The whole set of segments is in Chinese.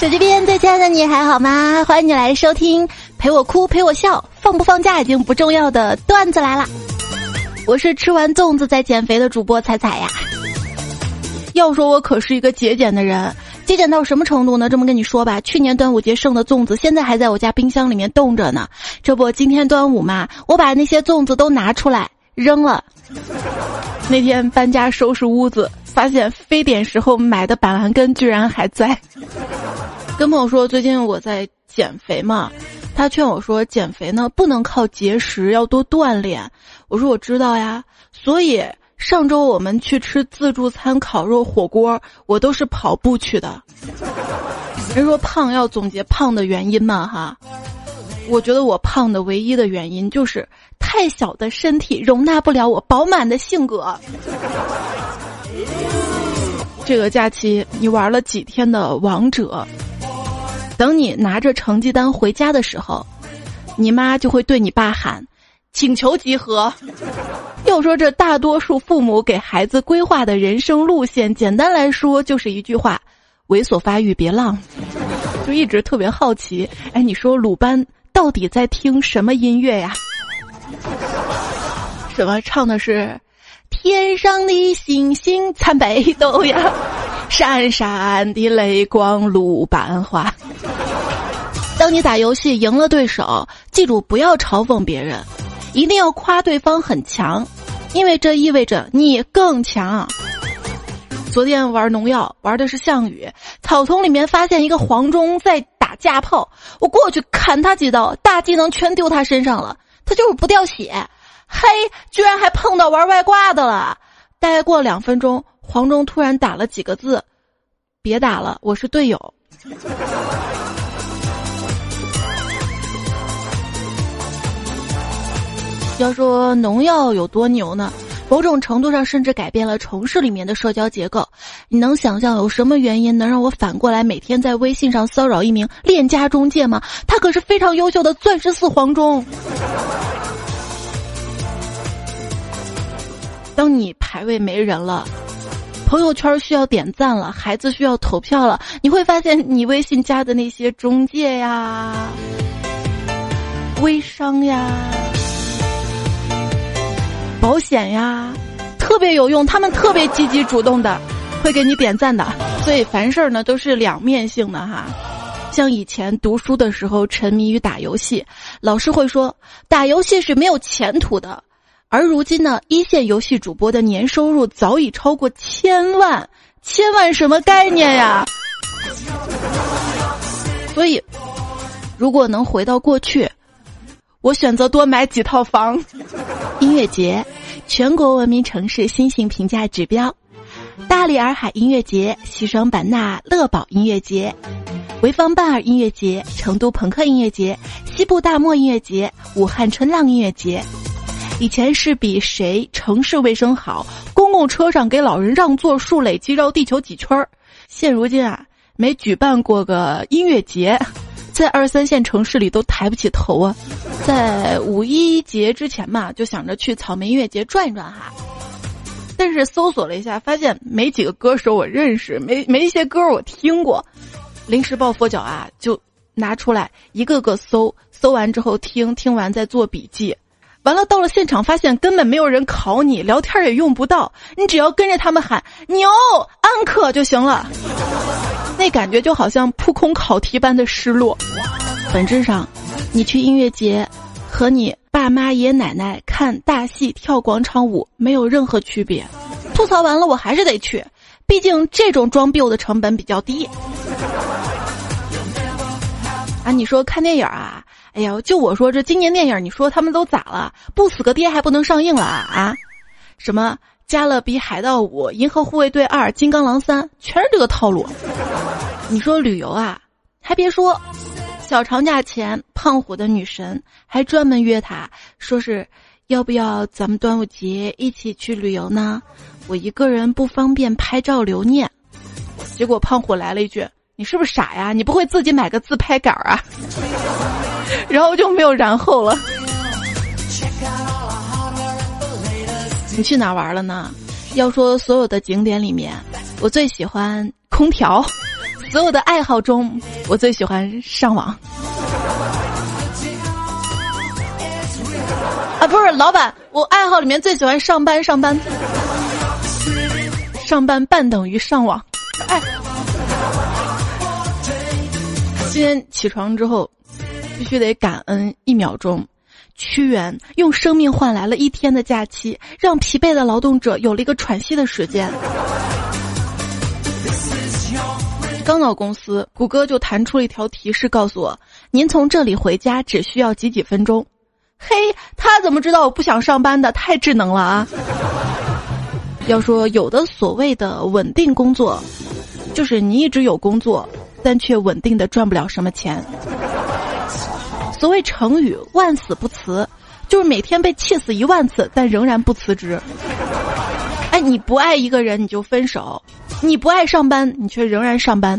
手机边最亲爱的你还好吗？欢迎你来收听陪我哭陪我笑，放不放假已经不重要的段子来了。我是吃完粽子在减肥的主播彩彩呀。要说我可是一个节俭的人，节俭到什么程度呢？这么跟你说吧，去年端午节剩的粽子现在还在我家冰箱里面冻着呢。这不，今天端午嘛，我把那些粽子都拿出来扔了。那天搬家收拾屋子。发现非典时候买的板蓝根居然还在。跟朋友说最近我在减肥嘛，他劝我说减肥呢不能靠节食，要多锻炼。我说我知道呀，所以上周我们去吃自助餐烤肉火锅，我都是跑步去的。人说胖要总结胖的原因嘛哈，我觉得我胖的唯一的原因就是太小的身体容纳不了我饱满的性格。这个假期你玩了几天的王者？等你拿着成绩单回家的时候，你妈就会对你爸喊：“请求集合。”要说这大多数父母给孩子规划的人生路线，简单来说就是一句话：“猥琐发育别浪。”就一直特别好奇，哎，你说鲁班到底在听什么音乐呀？什么唱的是？天上的星星参北斗呀，闪闪的泪光鲁班花。当你打游戏赢了对手，记住不要嘲讽别人，一定要夸对方很强，因为这意味着你更强。昨天玩农药，玩的是项羽，草丛里面发现一个黄忠在打架炮，我过去砍他几刀，大技能全丢他身上了，他就是不掉血。嘿，居然还碰到玩外挂的了！待过两分钟，黄忠突然打了几个字：“别打了，我是队友。”要说农药有多牛呢？某种程度上甚至改变了城市里面的社交结构。你能想象有什么原因能让我反过来每天在微信上骚扰一名链家中介吗？他可是非常优秀的钻石四黄忠。当你排位没人了，朋友圈需要点赞了，孩子需要投票了，你会发现你微信加的那些中介呀、微商呀、保险呀，特别有用，他们特别积极主动的，会给你点赞的。所以凡事呢都是两面性的哈。像以前读书的时候沉迷于打游戏，老师会说打游戏是没有前途的。而如今呢，一线游戏主播的年收入早已超过千万，千万什么概念呀？所以，如果能回到过去，我选择多买几套房。音乐节，全国文明城市新型评价指标：大理洱海音乐节、西双版纳乐宝音乐节、潍坊半儿音乐节、成都朋克音乐节、西部大漠音乐节、武汉春浪音乐节。以前是比谁城市卫生好，公共车上给老人让座数累计绕地球几圈儿。现如今啊，没举办过个音乐节，在二三线城市里都抬不起头啊。在五一节之前嘛，就想着去草莓音乐节转一转哈。但是搜索了一下，发现没几个歌手我认识，没没一些歌我听过。临时抱佛脚啊，就拿出来一个个搜，搜完之后听听完再做笔记。完了，到了现场发现根本没有人考你，聊天也用不到，你只要跟着他们喊“牛安可”就行了。那感觉就好像扑空考题般的失落。本质上，你去音乐节，和你爸妈爷爷奶奶看大戏跳广场舞没有任何区别。吐槽完了，我还是得去，毕竟这种装逼的成本比较低。啊，你说看电影啊？哎呀，就我说这今年电影，你说他们都咋了？不死个爹还不能上映了啊？什么《加勒比海盗五》《银河护卫队二》《金刚狼三》，全是这个套路。你说旅游啊？还别说，小长假前，胖虎的女神还专门约他，说是要不要咱们端午节一起去旅游呢？我一个人不方便拍照留念。结果胖虎来了一句：“你是不是傻呀？你不会自己买个自拍杆啊？”然后就没有然后了。你去哪玩了呢？要说所有的景点里面，我最喜欢空调，所有的爱好中，我最喜欢上网。啊，不是老板，我爱好里面最喜欢上班，上班，上班半等于上网。哎，今天起床之后，必须得感恩一秒钟。屈原用生命换来了一天的假期，让疲惫的劳动者有了一个喘息的时间。刚到公司，谷歌就弹出了一条提示，告诉我：“您从这里回家只需要几几分钟。”嘿，他怎么知道我不想上班的？太智能了啊！要说有的所谓的稳定工作，就是你一直有工作，但却稳定的赚不了什么钱。所谓成语“万死不辞”，就是每天被气死一万次，但仍然不辞职。哎，你不爱一个人你就分手，你不爱上班你却仍然上班。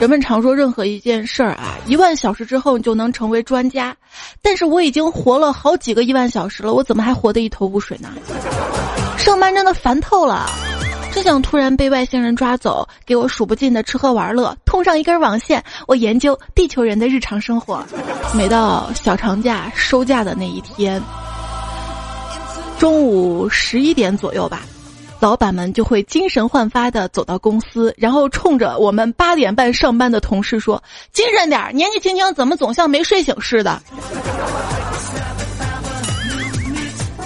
人们常说任何一件事儿啊，一万小时之后你就能成为专家，但是我已经活了好几个一万小时了，我怎么还活得一头雾水呢？上班真的烦透了。真想突然被外星人抓走，给我数不尽的吃喝玩乐，通上一根网线，我研究地球人的日常生活。每到小长假收假的那一天，中午十一点左右吧，老板们就会精神焕发的走到公司，然后冲着我们八点半上班的同事说：“精神点儿，年纪轻轻怎么总像没睡醒似的？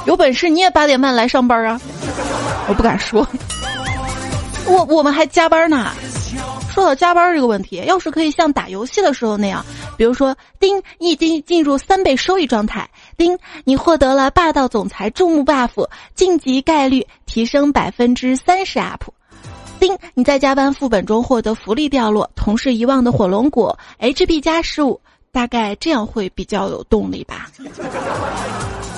有本事你也八点半来上班啊！”我不敢说。我我们还加班呢。说到加班这个问题，要是可以像打游戏的时候那样，比如说，丁，你已经进入三倍收益状态；丁，你获得了霸道总裁注目 buff，晋级概率提升百分之三十 up；丁，你在加班副本中获得福利掉落，同事遗忘的火龙果，HP 加十五，大概这样会比较有动力吧。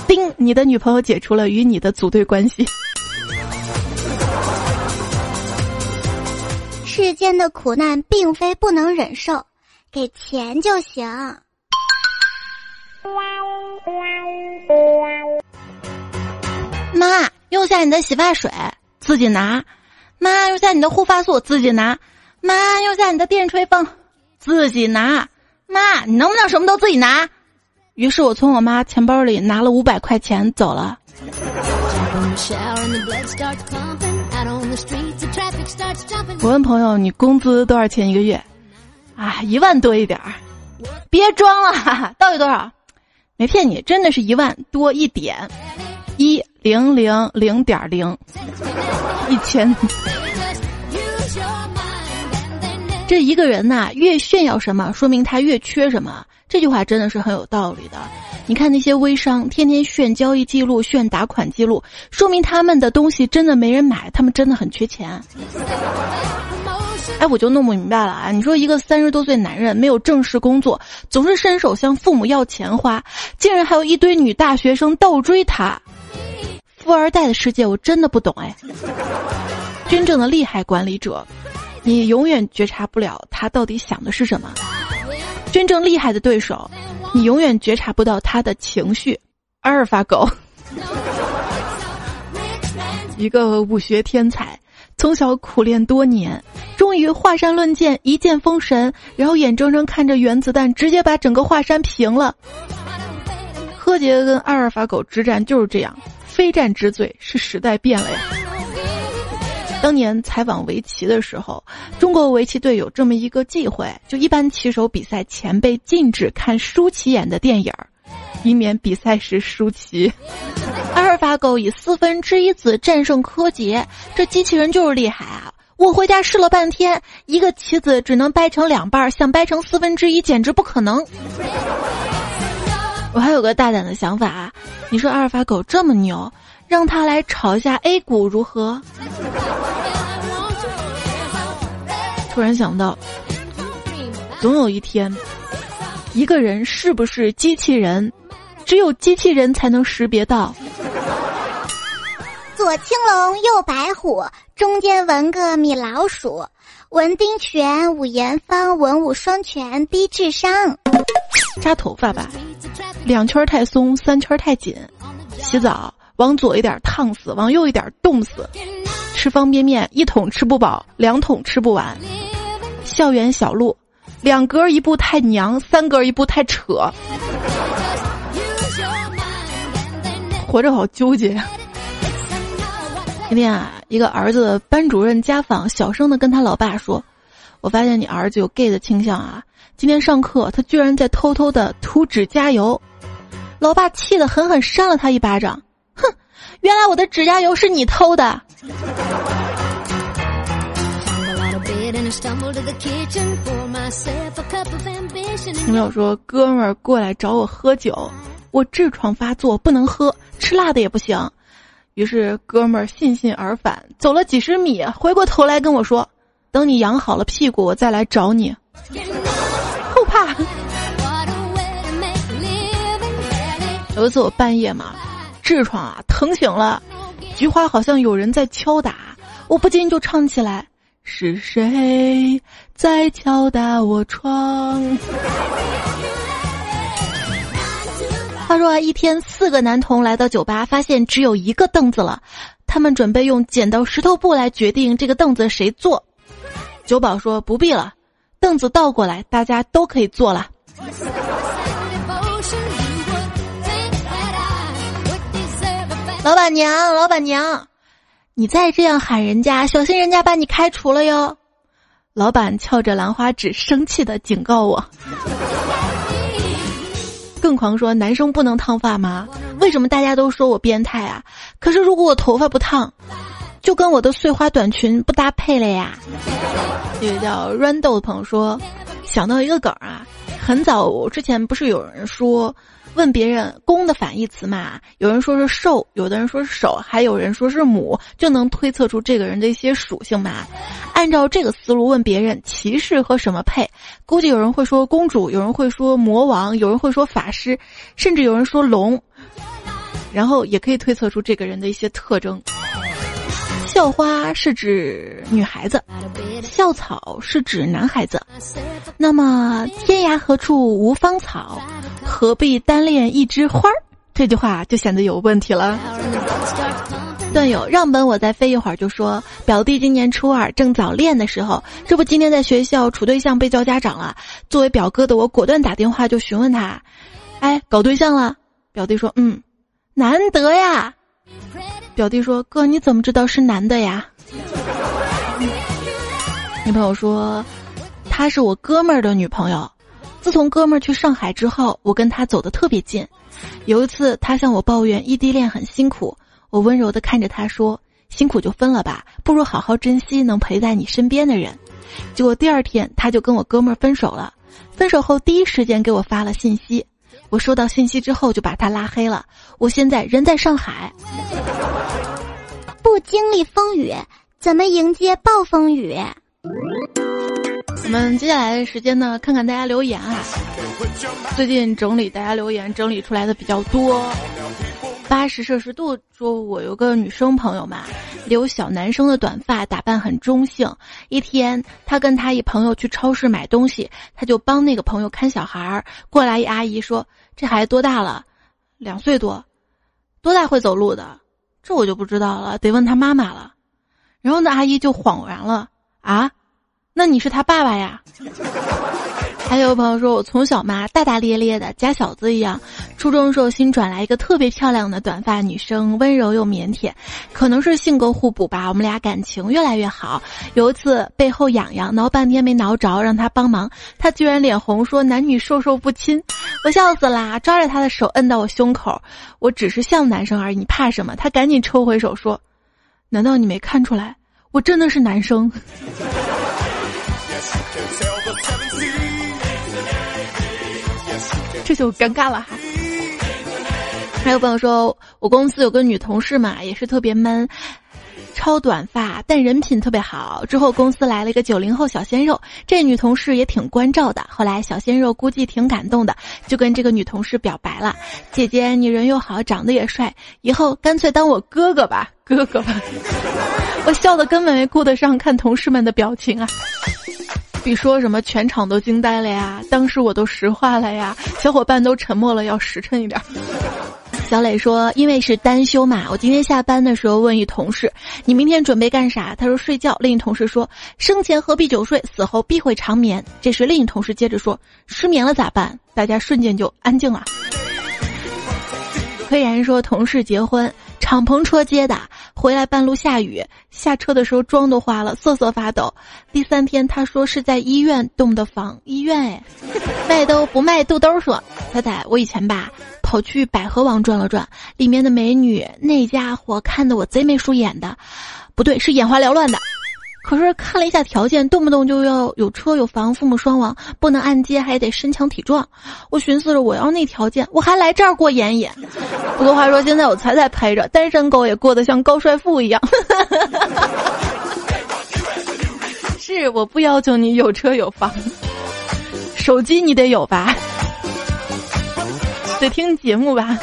丁，你的女朋友解除了与你的组队关系。世间的苦难并非不能忍受，给钱就行。妈，用下你的洗发水，自己拿；妈，用下你的护发素，自己拿；妈，用下你的电吹风，自己拿。妈，你能不能什么都自己拿？于是我从我妈钱包里拿了五百块钱走了。我问朋友：“你工资多少钱一个月？”啊，一万多一点儿。别装了，到底多少？没骗你，真的是一万多一点，一零零零点零，一千。这一个人呐，越炫耀什么，说明他越缺什么。这句话真的是很有道理的。你看那些微商，天天炫交易记录、炫打款记录，说明他们的东西真的没人买，他们真的很缺钱。哎，我就弄不明白了啊！你说一个三十多岁男人没有正式工作，总是伸手向父母要钱花，竟然还有一堆女大学生倒追他。富二代的世界我真的不懂哎。真正的厉害管理者。你永远觉察不了他到底想的是什么。真正厉害的对手，你永远觉察不到他的情绪。阿尔法狗，一个武学天才，从小苦练多年，终于华山论剑，一剑封神，然后眼睁睁看着原子弹直接把整个华山平了。柯洁跟阿尔法狗之战就是这样，非战之罪是时代变了呀。当年采访围棋的时候，中国围棋队有这么一个忌讳，就一般棋手比赛前被禁止看舒淇演的电影儿，以免比赛时输棋。阿尔法狗以四分之一子战胜柯洁，这机器人就是厉害啊！我回家试了半天，一个棋子只能掰成两半，想掰成四分之一简直不可能。我还有个大胆的想法，你说阿尔法狗这么牛？让他来炒一下 A 股如何？突然想到，总有一天，一个人是不是机器人，只有机器人才能识别到。左青龙，右白虎，中间纹个米老鼠，文丁全，武严方，文武双全，低智商。扎头发吧，两圈太松，三圈太紧。洗澡。往左一点烫死，往右一点冻死。吃方便面一桶吃不饱，两桶吃不完。校园小路，两格一步太娘，三格一步太扯。活着好纠结。今天啊，一个儿子的班主任家访，小声的跟他老爸说：“我发现你儿子有 gay 的倾向啊！今天上课，他居然在偷偷的涂指甲油。”老爸气得狠狠扇了他一巴掌，原来我的指甲油是你偷的。听朋友说：“哥们儿过来找我喝酒，我痔疮发作不能喝，吃辣的也不行。”于是哥们儿悻悻而返，走了几十米，回过头来跟我说：“等你养好了屁股，我再来找你。”后怕。有一次我半夜嘛，痔疮啊疼醒了，菊花好像有人在敲打，我不禁就唱起来：“是谁在敲打我窗？”他说：“一天，四个男童来到酒吧，发现只有一个凳子了。他们准备用剪刀石头布来决定这个凳子谁坐。”酒保说：“不必了，凳子倒过来，大家都可以坐了。”老板娘，老板娘，你再这样喊人家，小心人家把你开除了哟！老板翘着兰花指，生气的警告我。更狂说：“男生不能烫发吗？为什么大家都说我变态啊？可是如果我头发不烫，就跟我的碎花短裙不搭配了呀。”这个叫 Rando 的朋友说：“想到一个梗啊，很早之前不是有人说。”问别人“公”的反义词嘛？有人说是兽，有的人说是手，还有人说是母，就能推测出这个人的一些属性嘛？按照这个思路问别人，骑士和什么配？估计有人会说公主，有人会说魔王，有人会说法师，甚至有人说龙。然后也可以推测出这个人的一些特征。校花是指女孩子，校草是指男孩子。那么天涯何处无芳草，何必单恋一枝花儿？这句话就显得有问题了。段友让本我再飞一会儿，就说表弟今年初二正早恋的时候，这不今天在学校处对象被叫家长了。作为表哥的我果断打电话就询问他，哎，搞对象了？表弟说，嗯，难得呀。表弟说：“哥，你怎么知道是男的呀？”女朋友说：“他是我哥们儿的女朋友。自从哥们儿去上海之后，我跟他走得特别近。有一次，他向我抱怨异地恋很辛苦，我温柔地看着他说：‘辛苦就分了吧，不如好好珍惜能陪在你身边的人。’结果第二天，他就跟我哥们儿分手了。分手后第一时间给我发了信息。”我收到信息之后就把他拉黑了。我现在人在上海，不经历风雨，怎么迎接暴风雨？我们接下来的时间呢，看看大家留言啊。最近整理大家留言，整理出来的比较多。八十摄氏度说，我有个女生朋友嘛，留小男生的短发，打扮很中性。一天，他跟他一朋友去超市买东西，他就帮那个朋友看小孩儿。过来一阿姨说：“这孩子多大了？两岁多，多大会走路的？这我就不知道了，得问他妈妈了。”然后那阿姨就恍然了：“啊，那你是他爸爸呀？”还有朋友说，我从小嘛大大咧咧的，假小子一样。初中时候新转来一个特别漂亮的短发女生，温柔又腼腆，可能是性格互补吧，我们俩感情越来越好。有一次背后痒痒，挠半天没挠着，让她帮忙，她居然脸红说男女授受不亲，我笑死啦，抓着她的手摁到我胸口，我只是像男生而已，你怕什么？她赶紧抽回手说，难道你没看出来，我真的是男生？这就尴尬了哈。还有朋友说，我公司有个女同事嘛，也是特别闷，超短发，但人品特别好。之后公司来了一个九零后小鲜肉，这女同事也挺关照的。后来小鲜肉估计挺感动的，就跟这个女同事表白了：“姐姐，你人又好，长得也帅，以后干脆当我哥哥吧，哥哥吧。”我笑的根本没顾得上看同事们的表情啊。比说什么全场都惊呆了呀！当时我都石化了呀！小伙伴都沉默了，要实诚一点。小磊说：“因为是单休嘛，我今天下班的时候问一同事，你明天准备干啥？他说睡觉。另一同事说，生前何必久睡，死后必会长眠。这时另一同事接着说，失眠了咋办？大家瞬间就安静了。虽然说同事结婚。”敞篷车接的，回来半路下雨，下车的时候妆都花了，瑟瑟发抖。第三天他说是在医院动的房，医院哎，卖都不卖肚兜说，猜猜，我以前吧跑去百合网转了转，里面的美女那家伙看得我贼眉鼠眼的，不对，是眼花缭乱的。可是看了一下条件，动不动就要有车有房，父母双亡，不能按揭，还得身强体壮。我寻思着，我要那条件，我还来这儿过眼瘾。不过话说，现在我彩彩陪着，单身狗也过得像高帅富一样。是，我不要求你有车有房，手机你得有吧？得听节目吧？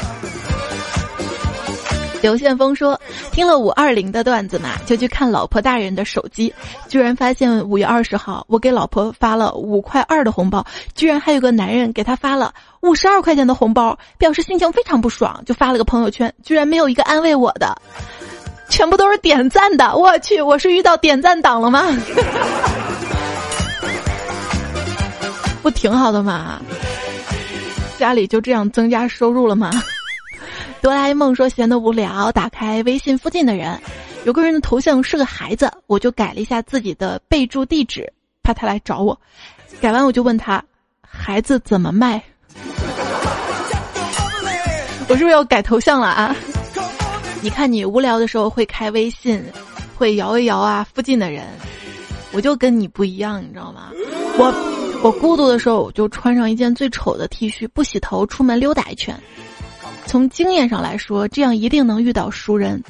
刘宪峰说：“听了五二零的段子嘛，就去看老婆大人的手机，居然发现五月二十号我给老婆发了五块二的红包，居然还有个男人给她发了五十二块钱的红包，表示心情非常不爽，就发了个朋友圈，居然没有一个安慰我的，全部都是点赞的。我去，我是遇到点赞党了吗？不挺好的吗？家里就这样增加收入了吗？”哆啦 A 梦说闲得无聊，打开微信附近的人，有个人的头像是个孩子，我就改了一下自己的备注地址，怕他来找我。改完我就问他，孩子怎么卖？我是不是要改头像了啊？你看你无聊的时候会开微信，会摇一摇啊，附近的人，我就跟你不一样，你知道吗？我我孤独的时候我就穿上一件最丑的 T 恤，不洗头出门溜达一圈。从经验上来说，这样一定能遇到熟人。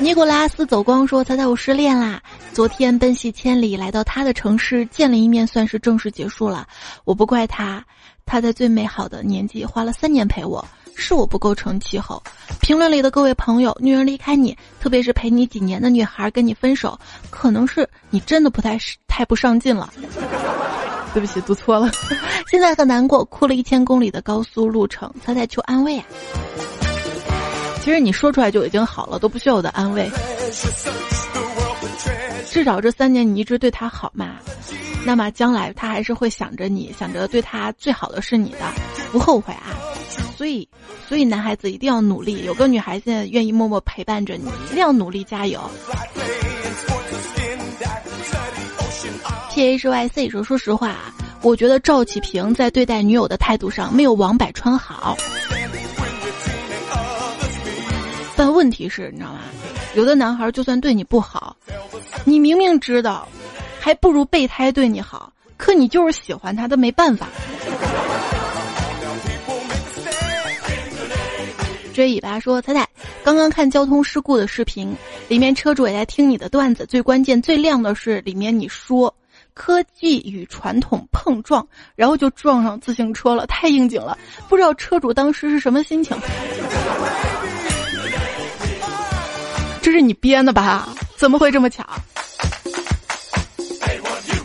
尼古拉斯走光说：“猜猜我失恋啦！昨天奔袭千里来到他的城市见了一面，算是正式结束了。我不怪他，他在最美好的年纪花了三年陪我，是我不够成气候。”评论里的各位朋友，女人离开你，特别是陪你几年的女孩跟你分手，可能是你真的不太太不上进了。对不起，读错了。现在很难过，哭了一千公里的高速路程，他在求安慰啊。其实你说出来就已经好了，都不需要我的安慰。至少这三年你一直对他好嘛，那么将来他还是会想着你，想着对他最好的是你的，不后悔啊。所以，所以男孩子一定要努力，有个女孩子愿意默默陪伴着你，一定要努力加油。H Y C 说：“说实话啊，我觉得赵启平在对待女友的态度上没有王百川好。但问题是，你知道吗？有的男孩就算对你不好，你明明知道，还不如备胎对你好，可你就是喜欢他，都没办法。”追尾巴说：“彩彩，刚刚看交通事故的视频，里面车主也在听你的段子，最关键、最亮的是里面你说。”科技与传统碰撞，然后就撞上自行车了，太应景了。不知道车主当时是什么心情？这是你编的吧？怎么会这么巧？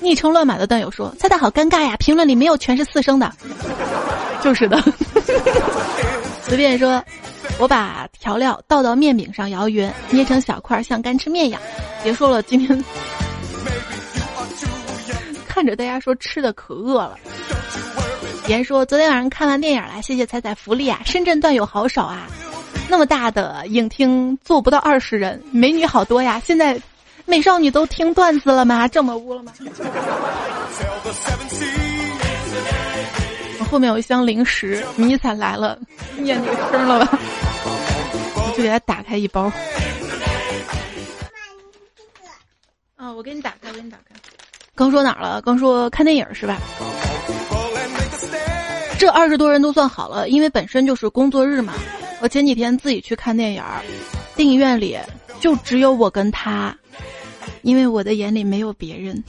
昵称乱码的段友说：“猜的好尴尬呀，评论里没有全是四声的。”就是的。随便说，我把调料倒到面饼上摇匀，捏成小块，像干吃面一样。别说了，今天。看着大家说吃的可饿了，言说昨天晚上看完电影了，谢谢彩彩福利啊！深圳段友好少啊，那么大的影厅坐不到二十人，美女好多呀！现在美少女都听段子了吗？这么污了吗？我 后面有一箱零食，迷彩来了，念这个声了吧？我就给他打开一包。啊，我给你打开，我给你打开。刚说哪儿了？刚说看电影是吧？这二十多人都算好了，因为本身就是工作日嘛。我前几天自己去看电影儿，电影院里就只有我跟他，因为我的眼里没有别人。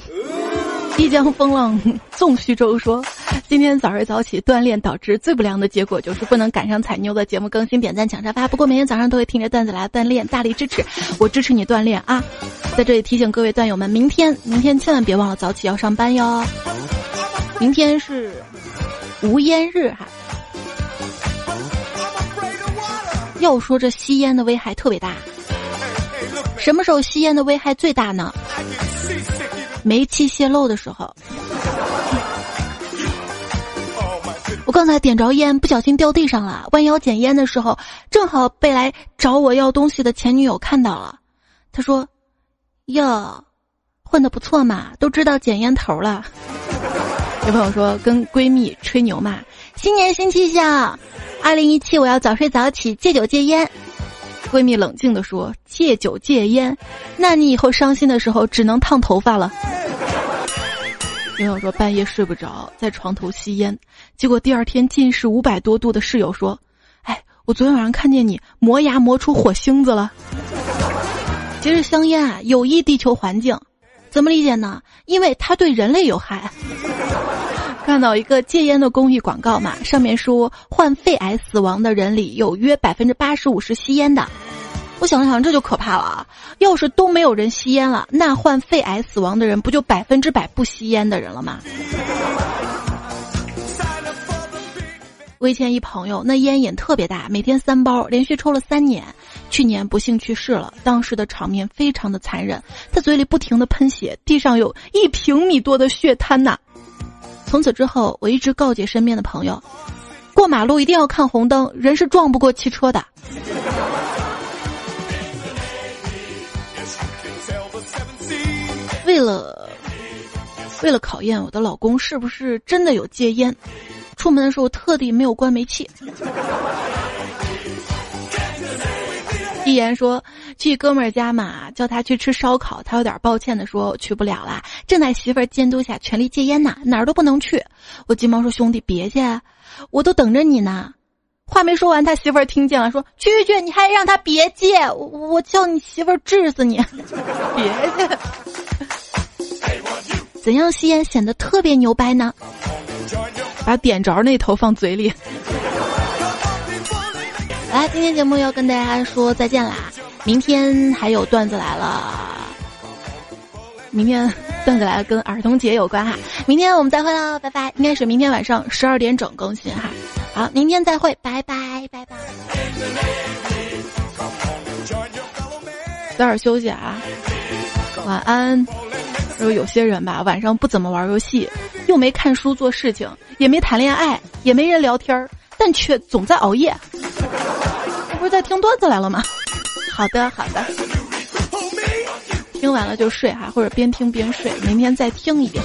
一江风浪纵虚舟说。今天早睡早起锻炼导致最不良的结果就是不能赶上彩妞的节目更新点赞抢沙发。不过每天早上都会听着段子来锻炼，大力支持，我支持你锻炼啊！在这里提醒各位段友们，明天明天千万别忘了早起要上班哟。明天是无烟日哈。要说这吸烟的危害特别大，什么时候吸烟的危害最大呢？煤气泄漏的时候。我刚才点着烟，不小心掉地上了，弯腰捡烟的时候，正好被来找我要东西的前女友看到了。他说：“哟，混的不错嘛，都知道捡烟头了。”有朋友说跟闺蜜吹牛嘛，新年新气象，二零一七我要早睡早起，戒酒戒烟。闺蜜冷静的说：“戒酒戒烟，那你以后伤心的时候只能烫头发了。”朋友说半夜睡不着，在床头吸烟，结果第二天近视五百多度的室友说：“哎，我昨天晚上看见你磨牙磨出火星子了。”其实香烟啊有益地球环境，怎么理解呢？因为它对人类有害。看到一个戒烟的公益广告嘛，上面说患肺癌死亡的人里有约百分之八十五是吸烟的。我想了想，这就可怕了啊！要是都没有人吸烟了，那患肺癌死亡的人不就百分之百不吸烟的人了吗？我以前一朋友，那烟瘾特别大，每天三包，连续抽了三年，去年不幸去世了。当时的场面非常的残忍，他嘴里不停的喷血，地上有一平米多的血滩呐。从此之后，我一直告诫身边的朋友，过马路一定要看红灯，人是撞不过汽车的。为了，为了考验我的老公是不是真的有戒烟，出门的时候特地没有关煤气。一言说去哥们儿家嘛，叫他去吃烧烤，他有点抱歉的说去不了啦，正在媳妇儿监督下全力戒烟呢，哪儿都不能去。我急忙说兄弟别去，我都等着你呢。话没说完，他媳妇儿听见了，说去去，你还让他别戒，我我叫你媳妇儿治死你，别去。怎样吸烟显得特别牛掰呢？把点着那头放嘴里。来，今天节目要跟大家说再见啦！明天还有段子来了。明天段子来了跟儿童节有关哈。明天我们再会喽，拜拜！应该是明天晚上十二点整更新哈。好，明天再会，拜拜拜拜。早点休息啊，晚安。说有些人吧，晚上不怎么玩游戏，又没看书做事情，也没谈恋爱，也没人聊天儿，但却总在熬夜。这不是在听段子来了吗？好的，好的。听完了就睡哈，或者边听边睡，明天再听一遍。